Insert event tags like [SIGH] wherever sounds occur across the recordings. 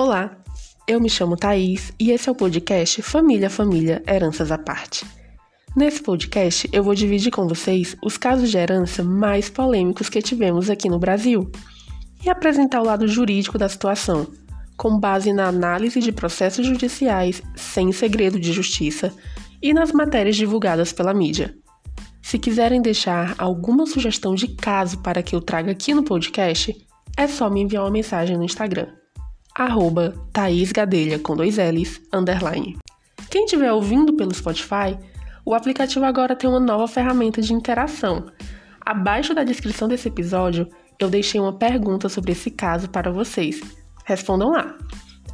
Olá, eu me chamo Thaís e esse é o podcast Família Família Heranças à Parte. Nesse podcast eu vou dividir com vocês os casos de herança mais polêmicos que tivemos aqui no Brasil e apresentar o lado jurídico da situação, com base na análise de processos judiciais sem segredo de justiça e nas matérias divulgadas pela mídia. Se quiserem deixar alguma sugestão de caso para que eu traga aqui no podcast, é só me enviar uma mensagem no Instagram, arroba Thaís Gadelha, com dois L's, underline. Quem estiver ouvindo pelo Spotify, o aplicativo agora tem uma nova ferramenta de interação. Abaixo da descrição desse episódio, eu deixei uma pergunta sobre esse caso para vocês. Respondam lá.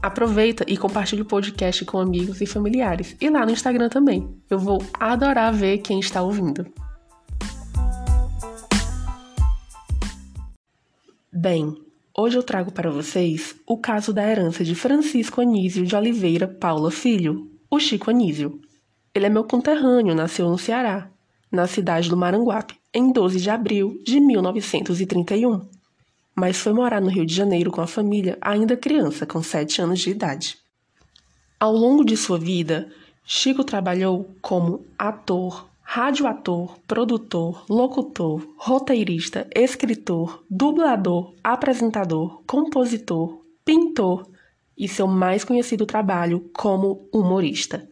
Aproveita e compartilhe o podcast com amigos e familiares. E lá no Instagram também. Eu vou adorar ver quem está ouvindo. Bem, hoje eu trago para vocês o caso da herança de Francisco Anísio de Oliveira Paula Filho, o Chico Anísio. Ele é meu conterrâneo, nasceu no Ceará, na cidade do Maranguape, em 12 de abril de 1931. Mas foi morar no Rio de Janeiro com a família ainda criança, com 7 anos de idade. Ao longo de sua vida, Chico trabalhou como ator, radioator, produtor, locutor, roteirista, escritor, dublador, apresentador, compositor, pintor e seu mais conhecido trabalho como humorista.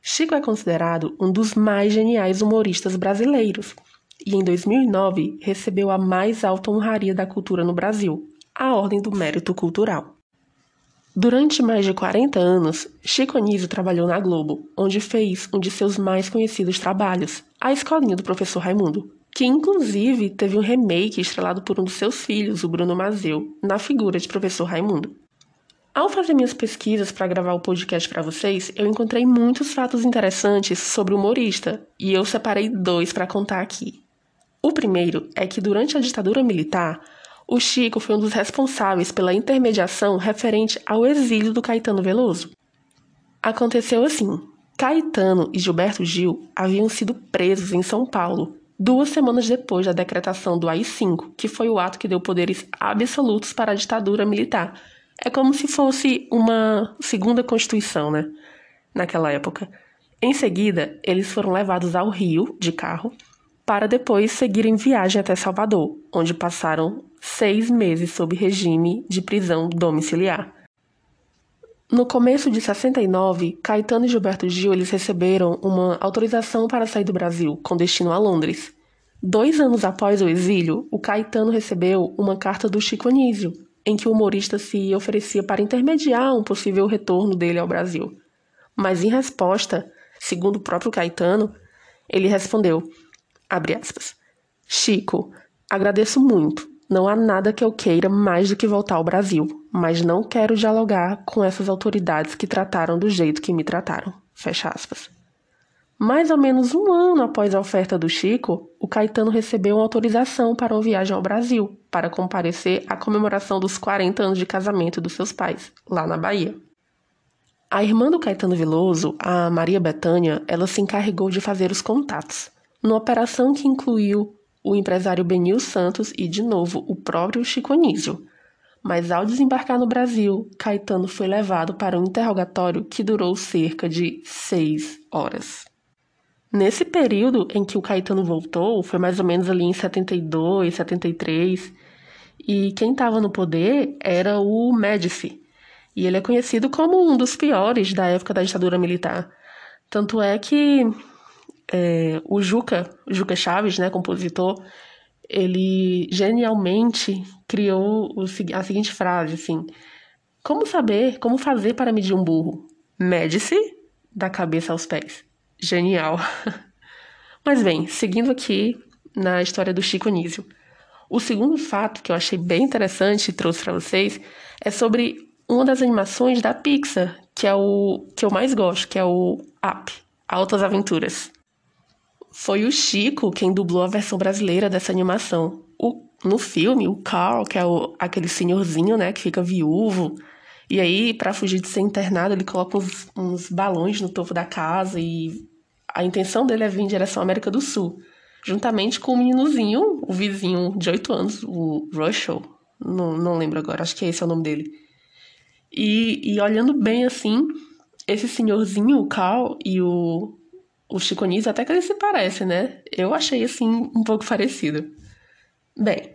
Chico é considerado um dos mais geniais humoristas brasileiros e em 2009 recebeu a mais alta honraria da cultura no Brasil, a Ordem do Mérito Cultural. Durante mais de 40 anos, Chico Anísio trabalhou na Globo, onde fez um de seus mais conhecidos trabalhos, A Escolinha do Professor Raimundo, que inclusive teve um remake estrelado por um dos seus filhos, o Bruno Mazeu, na figura de Professor Raimundo. Ao fazer minhas pesquisas para gravar o podcast para vocês, eu encontrei muitos fatos interessantes sobre o humorista, e eu separei dois para contar aqui. O primeiro é que durante a ditadura militar, o Chico foi um dos responsáveis pela intermediação referente ao exílio do Caetano Veloso. Aconteceu assim: Caetano e Gilberto Gil haviam sido presos em São Paulo duas semanas depois da decretação do AI-5, que foi o ato que deu poderes absolutos para a ditadura militar. É como se fosse uma segunda constituição, né? Naquela época. Em seguida, eles foram levados ao Rio de carro para depois seguirem viagem até Salvador, onde passaram seis meses sob regime de prisão domiciliar. No começo de 69, Caetano e Gilberto Gil eles receberam uma autorização para sair do Brasil, com destino a Londres. Dois anos após o exílio, o Caetano recebeu uma carta do Chico Anísio, em que o humorista se oferecia para intermediar um possível retorno dele ao Brasil. Mas em resposta, segundo o próprio Caetano, ele respondeu: Abre aspas. Chico, agradeço muito. Não há nada que eu queira mais do que voltar ao Brasil, mas não quero dialogar com essas autoridades que trataram do jeito que me trataram. Fecha aspas. Mais ou menos um ano após a oferta do Chico, o Caetano recebeu uma autorização para uma viagem ao Brasil, para comparecer à comemoração dos 40 anos de casamento dos seus pais, lá na Bahia. A irmã do Caetano Veloso, a Maria Betânia, ela se encarregou de fazer os contatos numa operação que incluiu o empresário Benil Santos e, de novo, o próprio Chico. Mas ao desembarcar no Brasil, Caetano foi levado para um interrogatório que durou cerca de seis horas. Nesse período em que o Caetano voltou, foi mais ou menos ali em 72, 73, e quem estava no poder era o Médici. E ele é conhecido como um dos piores da época da ditadura militar. Tanto é que é, o Juca, Juca Chaves, né, compositor, ele genialmente criou o, a seguinte frase, assim, como saber, como fazer para medir um burro? Mede-se da cabeça aos pés. Genial. [LAUGHS] Mas bem, seguindo aqui na história do Chico Anísio. O segundo fato que eu achei bem interessante e trouxe para vocês é sobre uma das animações da Pixar, que é o que eu mais gosto, que é o Up, Altas Aventuras. Foi o Chico quem dublou a versão brasileira dessa animação. O, no filme, o Carl, que é o, aquele senhorzinho, né, que fica viúvo, e aí, para fugir de ser internado, ele coloca uns, uns balões no topo da casa e a intenção dele é vir em direção à América do Sul, juntamente com o meninozinho, o vizinho de 8 anos, o Russell, não, não lembro agora, acho que esse é o nome dele. E, e olhando bem assim, esse senhorzinho, o Cal e o, o Chico Anísio, até que eles se parecem, né? Eu achei assim um pouco parecido. Bem,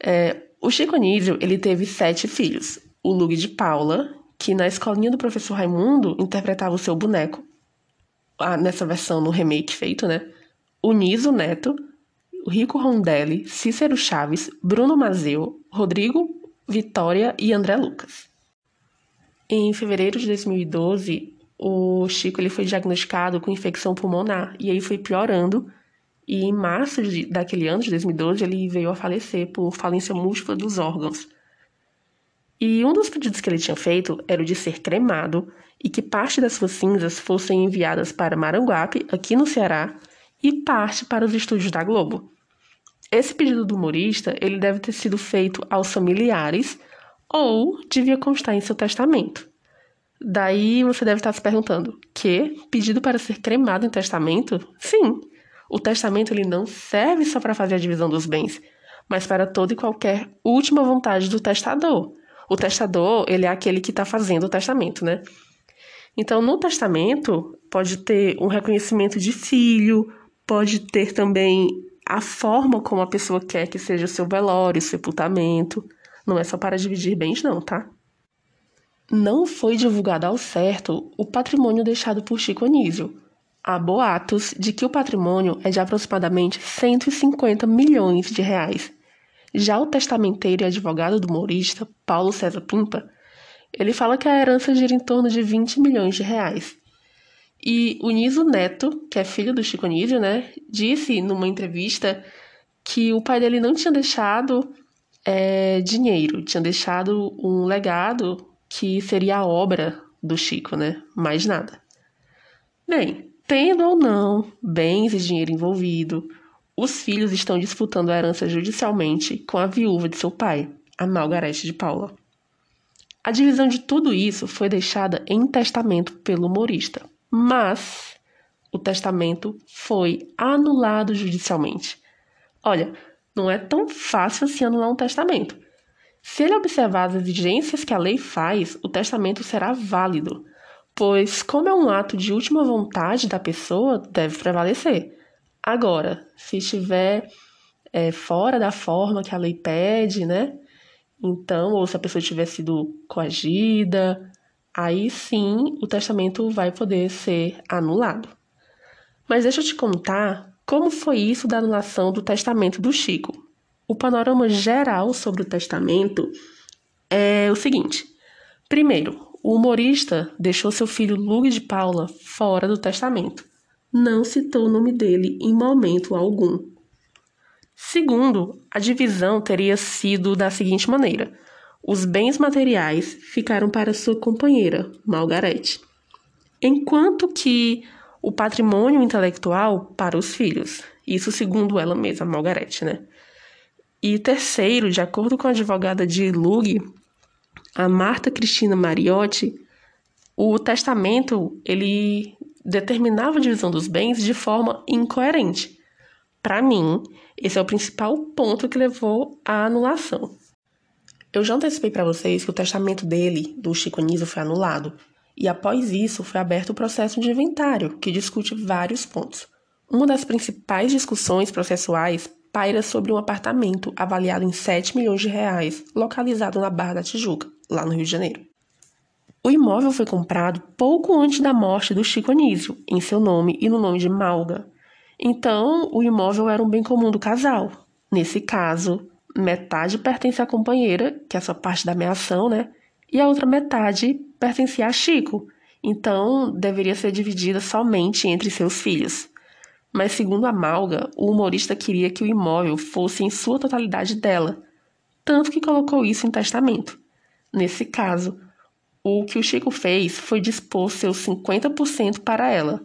é, o Chico Anísio, ele teve sete filhos. O Lug de Paula, que na escolinha do professor Raimundo interpretava o seu boneco, ah, nessa versão no remake feito, né? O Niso Neto, o Rico Rondelli, Cícero Chaves, Bruno Mazeu, Rodrigo Vitória e André Lucas. Em fevereiro de 2012, o Chico ele foi diagnosticado com infecção pulmonar e aí foi piorando. E em março de, daquele ano, de 2012, ele veio a falecer por falência múltipla dos órgãos. E um dos pedidos que ele tinha feito era o de ser cremado e que parte das suas cinzas fossem enviadas para Maranguape, aqui no Ceará, e parte para os estúdios da Globo. Esse pedido do humorista, ele deve ter sido feito aos familiares ou devia constar em seu testamento. Daí você deve estar se perguntando: que pedido para ser cremado em testamento? Sim. O testamento ele não serve só para fazer a divisão dos bens, mas para toda e qualquer última vontade do testador. O testador, ele é aquele que está fazendo o testamento, né? Então, no testamento, pode ter um reconhecimento de filho, pode ter também a forma como a pessoa quer que seja o seu velório, o sepultamento. Não é só para dividir bens, não, tá? Não foi divulgado ao certo o patrimônio deixado por Chico Anísio. Há boatos de que o patrimônio é de aproximadamente 150 milhões de reais. Já o testamenteiro e advogado do humorista, Paulo César Pimpa, ele fala que a herança gira em torno de 20 milhões de reais. E o Niso Neto, que é filho do Chico Anísio, né, disse numa entrevista que o pai dele não tinha deixado é, dinheiro, tinha deixado um legado que seria a obra do Chico, né? Mais nada. Bem, tendo ou não bens e dinheiro envolvido, os filhos estão disputando a herança judicialmente com a viúva de seu pai, a Margarete de Paula. A divisão de tudo isso foi deixada em testamento pelo humorista, mas o testamento foi anulado judicialmente. Olha, não é tão fácil assim anular um testamento. Se ele observar as exigências que a lei faz, o testamento será válido, pois, como é um ato de última vontade da pessoa, deve prevalecer. Agora, se estiver é, fora da forma que a lei pede, né? Então, ou se a pessoa tiver sido coagida, aí sim o testamento vai poder ser anulado. Mas deixa eu te contar como foi isso da anulação do testamento do Chico. O panorama geral sobre o testamento é o seguinte: primeiro, o humorista deixou seu filho Lug de Paula fora do testamento. Não citou o nome dele em momento algum. Segundo, a divisão teria sido da seguinte maneira: os bens materiais ficaram para sua companheira, Margarete, enquanto que o patrimônio intelectual para os filhos. Isso segundo ela mesma, Margarete, né? E terceiro, de acordo com a advogada de Lug, a Marta Cristina Mariotti, o testamento ele determinava a divisão dos bens de forma incoerente. Para mim, esse é o principal ponto que levou à anulação. Eu já antecipei para vocês que o testamento dele, do Chico Anísio, foi anulado, e após isso foi aberto o processo de inventário, que discute vários pontos. Uma das principais discussões processuais paira sobre um apartamento avaliado em 7 milhões de reais, localizado na Barra da Tijuca, lá no Rio de Janeiro. O imóvel foi comprado pouco antes da morte do Chico Anísio, em seu nome e no nome de Malga. Então, o imóvel era um bem comum do casal. Nesse caso, metade pertence à companheira, que é essa parte da ameação, né? E a outra metade pertencia a Chico. Então, deveria ser dividida somente entre seus filhos. Mas, segundo a Malga, o humorista queria que o imóvel fosse em sua totalidade dela, tanto que colocou isso em testamento. Nesse caso, o que o Chico fez foi dispor seus 50% para ela.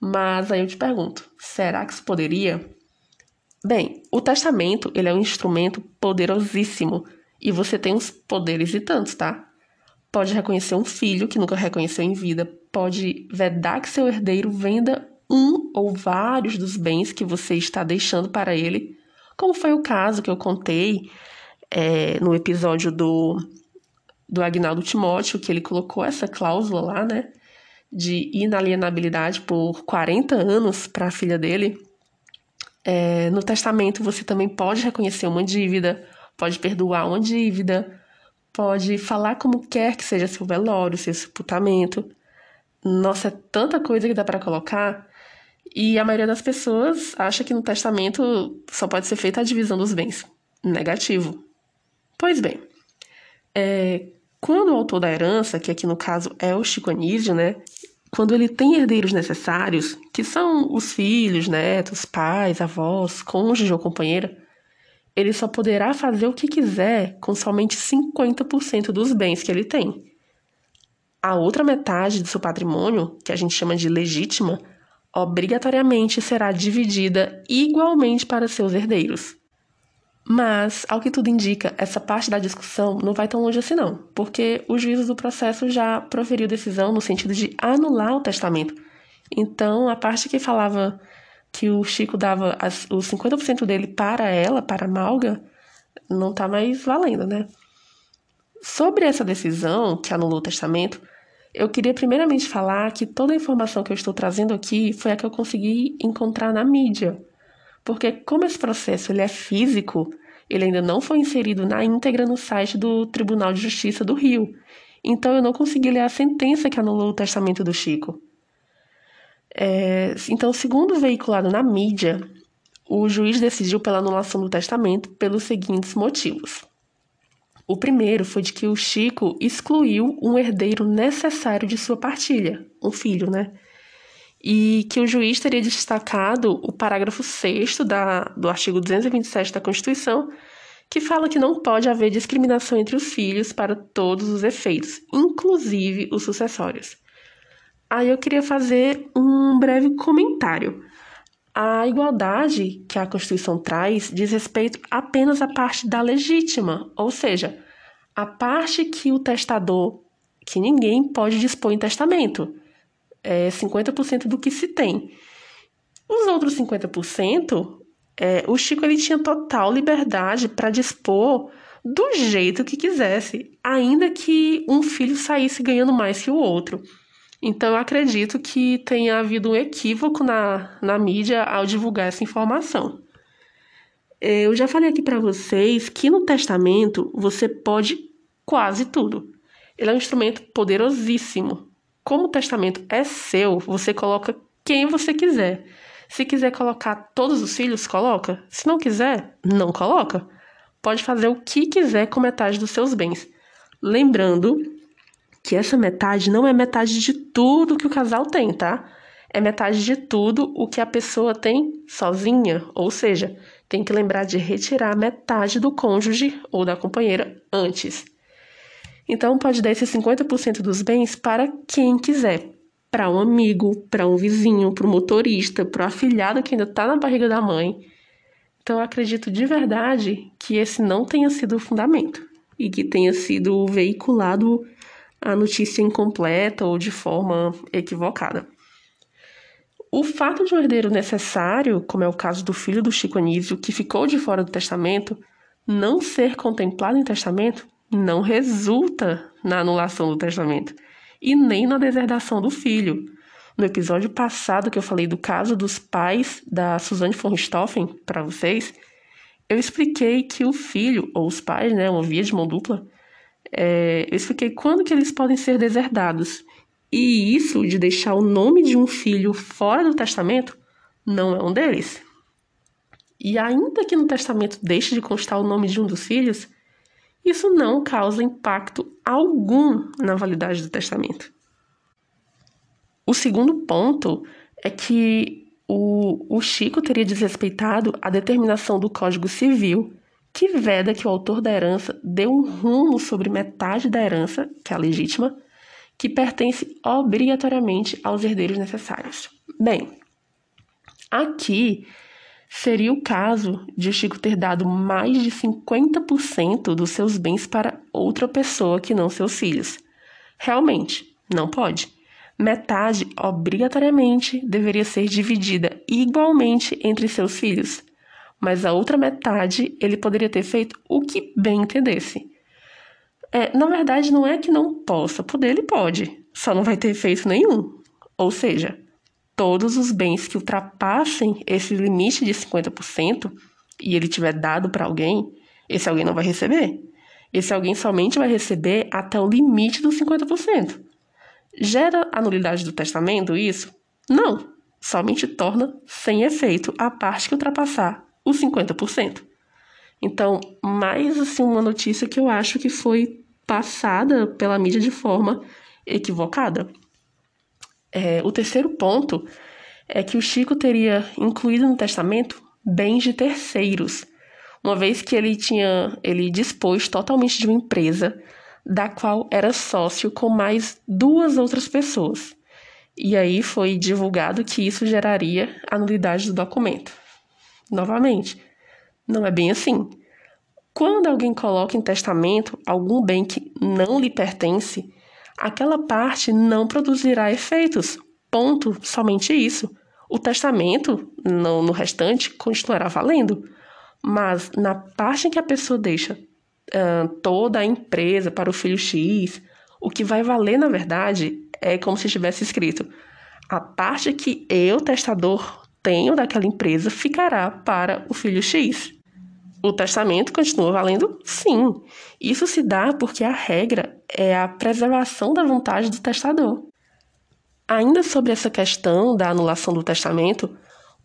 Mas aí eu te pergunto, será que isso poderia? Bem, o testamento ele é um instrumento poderosíssimo e você tem uns poderes e tantos, tá? Pode reconhecer um filho que nunca reconheceu em vida, pode vedar que seu herdeiro venda um ou vários dos bens que você está deixando para ele, como foi o caso que eu contei é, no episódio do, do Agnaldo Timóteo, que ele colocou essa cláusula lá, né, de inalienabilidade por 40 anos para a filha dele. É, no testamento você também pode reconhecer uma dívida, pode perdoar uma dívida, pode falar como quer que seja seu velório, seu sepultamento. Nossa, é tanta coisa que dá para colocar. E a maioria das pessoas acha que no testamento só pode ser feita a divisão dos bens. Negativo. Pois bem, é, quando o autor da herança, que aqui no caso é o Chico Anísio, né? Quando ele tem herdeiros necessários, que são os filhos, netos, pais, avós, cônjuge ou companheira, ele só poderá fazer o que quiser com somente 50% dos bens que ele tem. A outra metade do seu patrimônio, que a gente chama de legítima, obrigatoriamente será dividida igualmente para seus herdeiros. Mas, ao que tudo indica, essa parte da discussão não vai tão longe assim não, porque o juízo do processo já proferiu decisão no sentido de anular o testamento. Então, a parte que falava que o Chico dava os 50% dele para ela, para a Malga, não está mais valendo, né? Sobre essa decisão que anulou o testamento, eu queria primeiramente falar que toda a informação que eu estou trazendo aqui foi a que eu consegui encontrar na mídia. Porque como esse processo ele é físico, ele ainda não foi inserido na íntegra no site do Tribunal de Justiça do Rio. Então eu não consegui ler a sentença que anulou o testamento do Chico. É, então, segundo veiculado na mídia, o juiz decidiu pela anulação do testamento pelos seguintes motivos. O primeiro foi de que o Chico excluiu um herdeiro necessário de sua partilha, um filho, né? E que o juiz teria destacado o parágrafo 6 da, do artigo 227 da Constituição, que fala que não pode haver discriminação entre os filhos para todos os efeitos, inclusive os sucessórios. Aí eu queria fazer um breve comentário. A igualdade que a Constituição traz diz respeito apenas à parte da legítima, ou seja, a parte que o testador, que ninguém pode dispor em testamento, é 50% do que se tem. Os outros 50%, é, o Chico ele tinha total liberdade para dispor do jeito que quisesse, ainda que um filho saísse ganhando mais que o outro. Então, eu acredito que tenha havido um equívoco na, na mídia ao divulgar essa informação. É, eu já falei aqui para vocês que no testamento você pode quase tudo. Ele é um instrumento poderosíssimo. Como o testamento é seu, você coloca quem você quiser. Se quiser colocar todos os filhos, coloca. Se não quiser, não coloca. Pode fazer o que quiser com metade dos seus bens. Lembrando que essa metade não é metade de tudo que o casal tem, tá? É metade de tudo o que a pessoa tem sozinha, ou seja, tem que lembrar de retirar metade do cônjuge ou da companheira antes. Então, pode dar esses 50% dos bens para quem quiser. Para um amigo, para um vizinho, para o motorista, para o afilhado que ainda está na barriga da mãe. Então, eu acredito de verdade que esse não tenha sido o fundamento e que tenha sido veiculado a notícia incompleta ou de forma equivocada. O fato de um herdeiro necessário, como é o caso do filho do Chico Anísio, que ficou de fora do testamento, não ser contemplado em testamento, não resulta na anulação do testamento e nem na deserdação do filho. No episódio passado que eu falei do caso dos pais da Suzanne von Richthofen para vocês, eu expliquei que o filho, ou os pais, né, uma via de mão dupla, é, eu expliquei quando que eles podem ser deserdados. E isso de deixar o nome de um filho fora do testamento não é um deles. E ainda que no testamento deixe de constar o nome de um dos filhos, isso não causa impacto algum na validade do testamento. O segundo ponto é que o, o Chico teria desrespeitado a determinação do Código Civil que veda que o autor da herança dê um rumo sobre metade da herança, que é a legítima, que pertence obrigatoriamente aos herdeiros necessários. Bem, aqui seria o caso de o Chico ter dado mais de 50% dos seus bens para outra pessoa que não seus filhos. Realmente, não pode. Metade, obrigatoriamente, deveria ser dividida igualmente entre seus filhos mas a outra metade ele poderia ter feito o que bem entendesse. É, na verdade, não é que não possa, poder ele pode, só não vai ter efeito nenhum. Ou seja, todos os bens que ultrapassem esse limite de 50% e ele tiver dado para alguém, esse alguém não vai receber. Esse alguém somente vai receber até o limite dos 50%. Gera a nulidade do testamento isso? Não, somente torna sem efeito a parte que ultrapassar os 50%. Então, mais assim uma notícia que eu acho que foi passada pela mídia de forma equivocada. É, o terceiro ponto é que o Chico teria incluído no testamento bens de terceiros, uma vez que ele tinha ele dispôs totalmente de uma empresa da qual era sócio com mais duas outras pessoas. E aí foi divulgado que isso geraria a nulidade do documento. Novamente, não é bem assim. Quando alguém coloca em testamento algum bem que não lhe pertence, aquela parte não produzirá efeitos. Ponto, somente isso. O testamento, no, no restante, continuará valendo. Mas na parte em que a pessoa deixa uh, toda a empresa para o filho X, o que vai valer, na verdade, é como se estivesse escrito: a parte que eu, testador, tenho daquela empresa ficará para o filho X. O testamento continua valendo? Sim. Isso se dá porque a regra é a preservação da vontade do testador. Ainda sobre essa questão da anulação do testamento,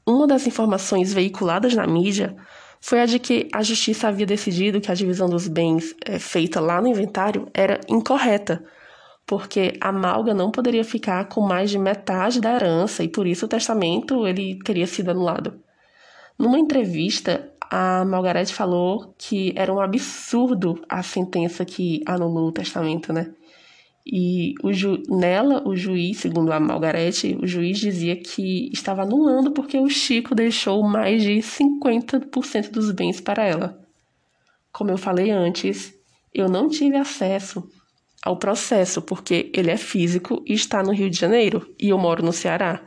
uma das informações veiculadas na mídia foi a de que a justiça havia decidido que a divisão dos bens é, feita lá no inventário era incorreta, porque a Malga não poderia ficar com mais de metade da herança e por isso o testamento ele teria sido anulado. Numa entrevista, a Margarete falou que era um absurdo a sentença que anulou o testamento, né? E o ju... nela, o juiz, segundo a Margarete, o juiz dizia que estava anulando porque o Chico deixou mais de 50% dos bens para ela. Como eu falei antes, eu não tive acesso ao processo porque ele é físico e está no Rio de Janeiro e eu moro no Ceará.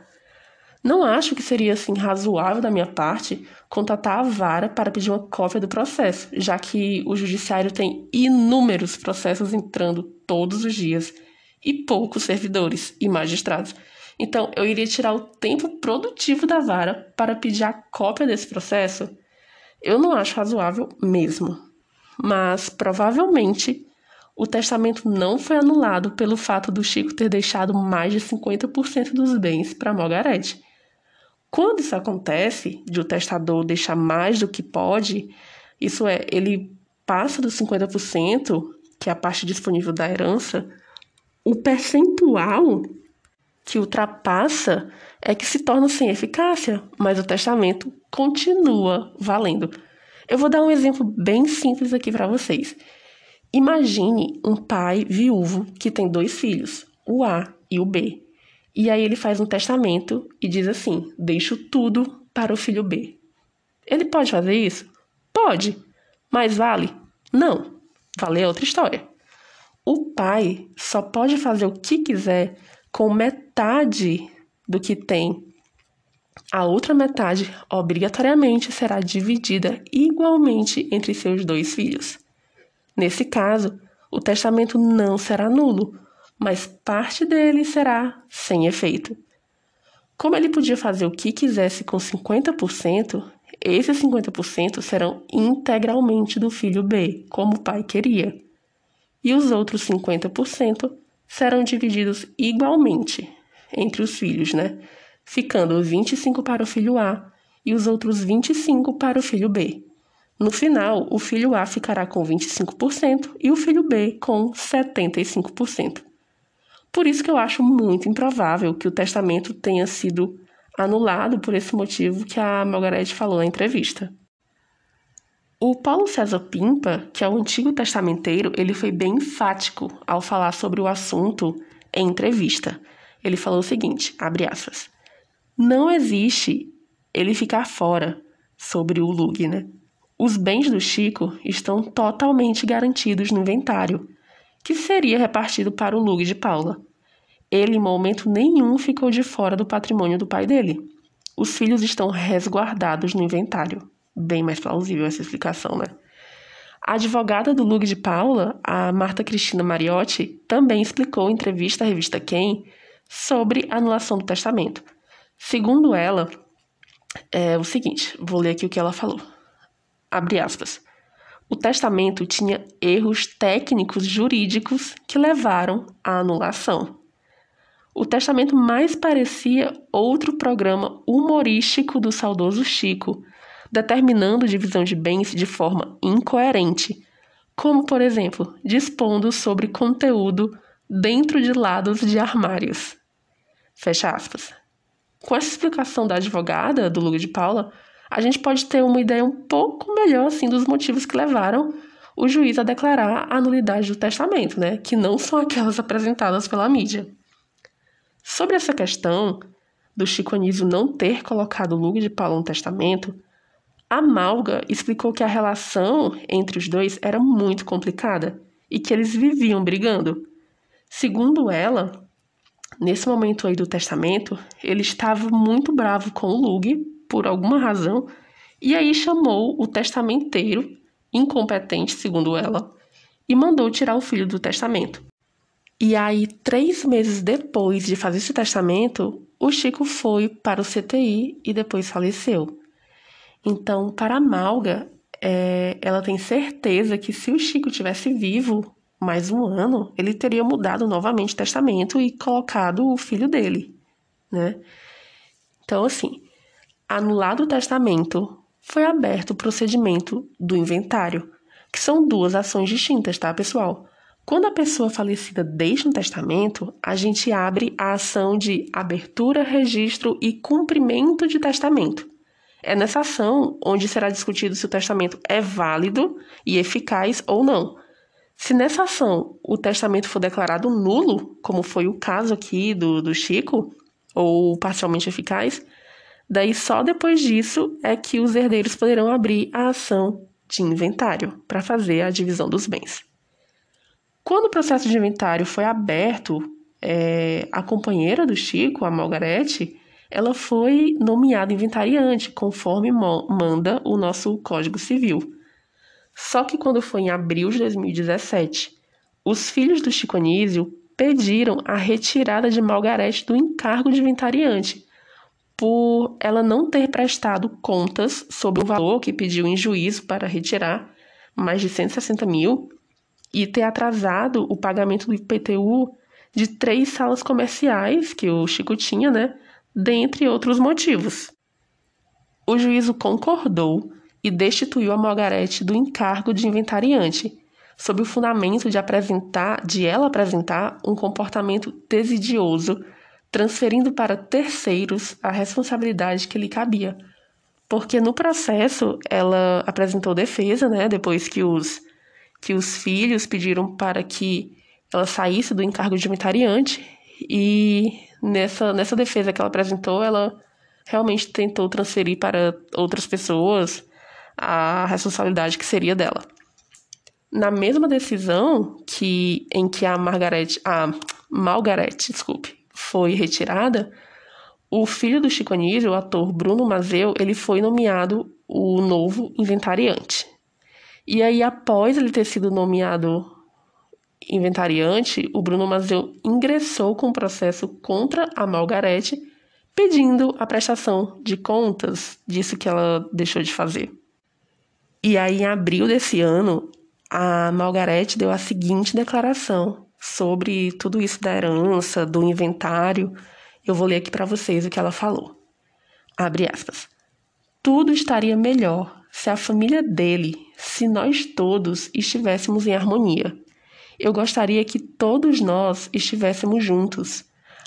Não acho que seria assim razoável da minha parte contatar a vara para pedir uma cópia do processo, já que o judiciário tem inúmeros processos entrando todos os dias e poucos servidores e magistrados. Então, eu iria tirar o tempo produtivo da vara para pedir a cópia desse processo? Eu não acho razoável mesmo. Mas provavelmente o testamento não foi anulado pelo fato do Chico ter deixado mais de 50% dos bens para Margarete. Quando isso acontece, de o testador deixar mais do que pode, isso é, ele passa dos 50%, que é a parte disponível da herança, o percentual que ultrapassa é que se torna sem eficácia, mas o testamento continua valendo. Eu vou dar um exemplo bem simples aqui para vocês. Imagine um pai viúvo que tem dois filhos, o A e o B. E aí ele faz um testamento e diz assim: deixo tudo para o filho B. Ele pode fazer isso? Pode. Mas vale? Não. Vale é outra história. O pai só pode fazer o que quiser com metade do que tem. A outra metade obrigatoriamente será dividida igualmente entre seus dois filhos. Nesse caso, o testamento não será nulo, mas parte dele será sem efeito. Como ele podia fazer o que quisesse com 50%, esses 50% serão integralmente do filho B, como o pai queria. E os outros 50% serão divididos igualmente entre os filhos, né? Ficando 25 para o filho A e os outros 25 para o filho B. No final, o filho A ficará com 25% e o filho B com 75%. Por isso que eu acho muito improvável que o testamento tenha sido anulado por esse motivo que a Margarete falou na entrevista. O Paulo César Pimpa, que é o antigo testamenteiro, ele foi bem enfático ao falar sobre o assunto em entrevista. Ele falou o seguinte, abre aspas, não existe ele ficar fora sobre o LUG, né? Os bens do Chico estão totalmente garantidos no inventário, que seria repartido para o Lug de Paula. Ele, em momento nenhum, ficou de fora do patrimônio do pai dele. Os filhos estão resguardados no inventário. Bem mais plausível essa explicação, né? A advogada do Lug de Paula, a Marta Cristina Mariotti, também explicou em entrevista à revista Quem sobre a anulação do testamento. Segundo ela, é o seguinte, vou ler aqui o que ela falou. Abre aspas. O testamento tinha erros técnicos jurídicos que levaram à anulação. O testamento mais parecia outro programa humorístico do saudoso Chico, determinando divisão de bens de forma incoerente, como, por exemplo, dispondo sobre conteúdo dentro de lados de armários. Fecha aspas. Com essa explicação da advogada do Lugo de Paula, a gente pode ter uma ideia um pouco melhor assim dos motivos que levaram o juiz a declarar a nulidade do testamento, né, que não são aquelas apresentadas pela mídia. Sobre essa questão do Chico Anísio não ter colocado o Lugo de Paula no testamento, a Malga explicou que a relação entre os dois era muito complicada e que eles viviam brigando. Segundo ela, nesse momento aí do testamento, ele estava muito bravo com o Lug por alguma razão, e aí chamou o testamenteiro, incompetente, segundo ela, e mandou tirar o filho do testamento. E aí, três meses depois de fazer esse testamento, o Chico foi para o CTI e depois faleceu. Então, para a Malga, é, ela tem certeza que se o Chico tivesse vivo mais um ano, ele teria mudado novamente o testamento e colocado o filho dele, né? Então, assim, anulado o testamento, foi aberto o procedimento do inventário, que são duas ações distintas, tá, pessoal? Quando a pessoa falecida deixa um testamento, a gente abre a ação de abertura, registro e cumprimento de testamento. É nessa ação onde será discutido se o testamento é válido e eficaz ou não. Se nessa ação o testamento for declarado nulo, como foi o caso aqui do, do Chico, ou parcialmente eficaz, Daí só depois disso é que os herdeiros poderão abrir a ação de inventário para fazer a divisão dos bens. Quando o processo de inventário foi aberto, é, a companheira do Chico, a Margarete, ela foi nomeada inventariante, conforme manda o nosso Código Civil. Só que quando foi em abril de 2017, os filhos do Chico Anísio pediram a retirada de Margarete do encargo de inventariante, por ela não ter prestado contas sobre o valor que pediu em juízo para retirar, mais de 160 mil, e ter atrasado o pagamento do IPTU de três salas comerciais que o Chico tinha, né? Dentre outros motivos. O juízo concordou e destituiu a Margarete do encargo de inventariante, sob o fundamento de apresentar, de ela apresentar um comportamento desidioso transferindo para terceiros a responsabilidade que lhe cabia. Porque no processo ela apresentou defesa, né, depois que os, que os filhos pediram para que ela saísse do encargo de inventariante, e nessa, nessa defesa que ela apresentou, ela realmente tentou transferir para outras pessoas a responsabilidade que seria dela. Na mesma decisão que em que a Margaret, a Margaret, desculpe, foi retirada, o filho do Chico Anísio, o ator Bruno Mazeu, ele foi nomeado o novo inventariante. E aí, após ele ter sido nomeado inventariante, o Bruno Mazeu ingressou com um processo contra a Margarete, pedindo a prestação de contas disso que ela deixou de fazer. E aí, em abril desse ano, a Margarete deu a seguinte declaração sobre tudo isso da herança, do inventário. Eu vou ler aqui para vocês o que ela falou. Abre aspas. Tudo estaria melhor se a família dele, se nós todos estivéssemos em harmonia. Eu gostaria que todos nós estivéssemos juntos.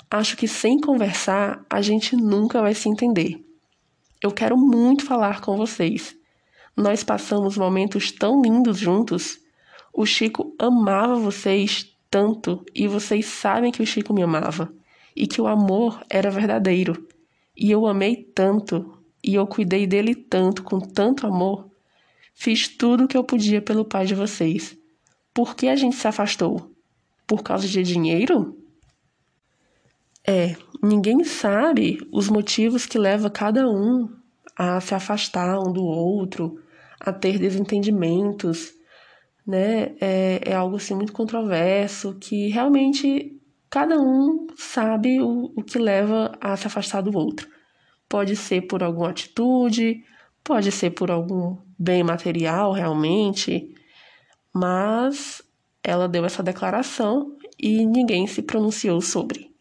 Acho que sem conversar a gente nunca vai se entender. Eu quero muito falar com vocês. Nós passamos momentos tão lindos juntos. O Chico amava vocês tanto e vocês sabem que o Chico me amava e que o amor era verdadeiro. E eu amei tanto e eu cuidei dele tanto, com tanto amor. Fiz tudo o que eu podia pelo pai de vocês. Por que a gente se afastou? Por causa de dinheiro? É, ninguém sabe os motivos que levam cada um a se afastar um do outro, a ter desentendimentos, né? É, é algo assim muito controverso que realmente cada um sabe o, o que leva a se afastar do outro. Pode ser por alguma atitude, pode ser por algum bem material realmente, mas ela deu essa declaração e ninguém se pronunciou sobre.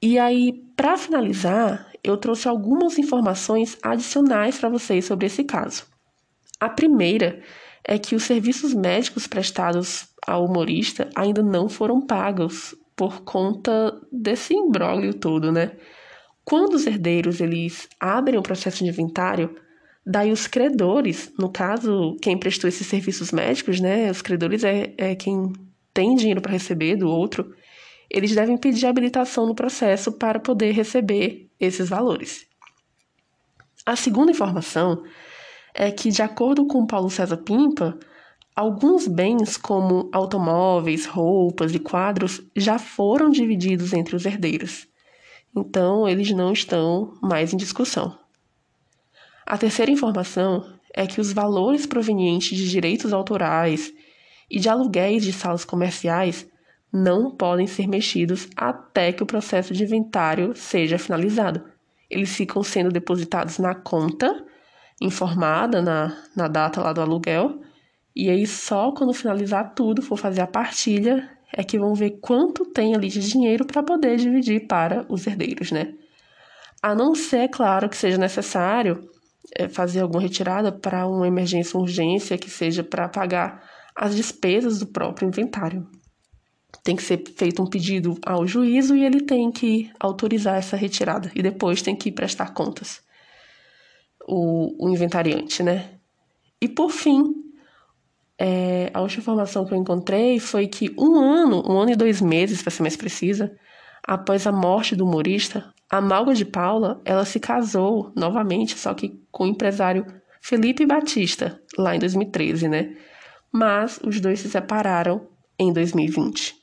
E aí, para finalizar, eu trouxe algumas informações adicionais para vocês sobre esse caso. A primeira é que os serviços médicos prestados ao humorista ainda não foram pagos por conta desse imbróglio todo, né? Quando os herdeiros eles abrem o processo de inventário, daí os credores, no caso, quem prestou esses serviços médicos, né? Os credores é, é quem tem dinheiro para receber do outro, eles devem pedir habilitação no processo para poder receber esses valores. A segunda informação é que, de acordo com Paulo César Pimpa, alguns bens, como automóveis, roupas e quadros, já foram divididos entre os herdeiros. Então, eles não estão mais em discussão. A terceira informação é que os valores provenientes de direitos autorais e de aluguéis de salas comerciais não podem ser mexidos até que o processo de inventário seja finalizado. Eles ficam sendo depositados na conta informada na, na data lá do aluguel, e aí só quando finalizar tudo, for fazer a partilha, é que vão ver quanto tem ali de dinheiro para poder dividir para os herdeiros, né? A não ser, claro, que seja necessário é, fazer alguma retirada para uma emergência urgência, que seja para pagar as despesas do próprio inventário. Tem que ser feito um pedido ao juízo e ele tem que autorizar essa retirada. E depois tem que prestar contas o, o inventariante, né? E por fim, é, a última informação que eu encontrei foi que um ano, um ano e dois meses, para ser mais precisa, após a morte do humorista, a Malga de Paula, ela se casou novamente, só que com o empresário Felipe Batista, lá em 2013, né? Mas os dois se separaram em 2020.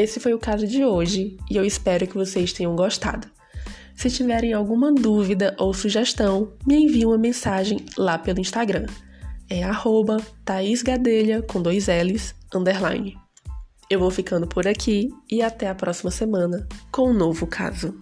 Esse foi o caso de hoje e eu espero que vocês tenham gostado. Se tiverem alguma dúvida ou sugestão, me envie uma mensagem lá pelo Instagram. É arroba Gadelha, com dois L's, underline. Eu vou ficando por aqui e até a próxima semana com um novo caso.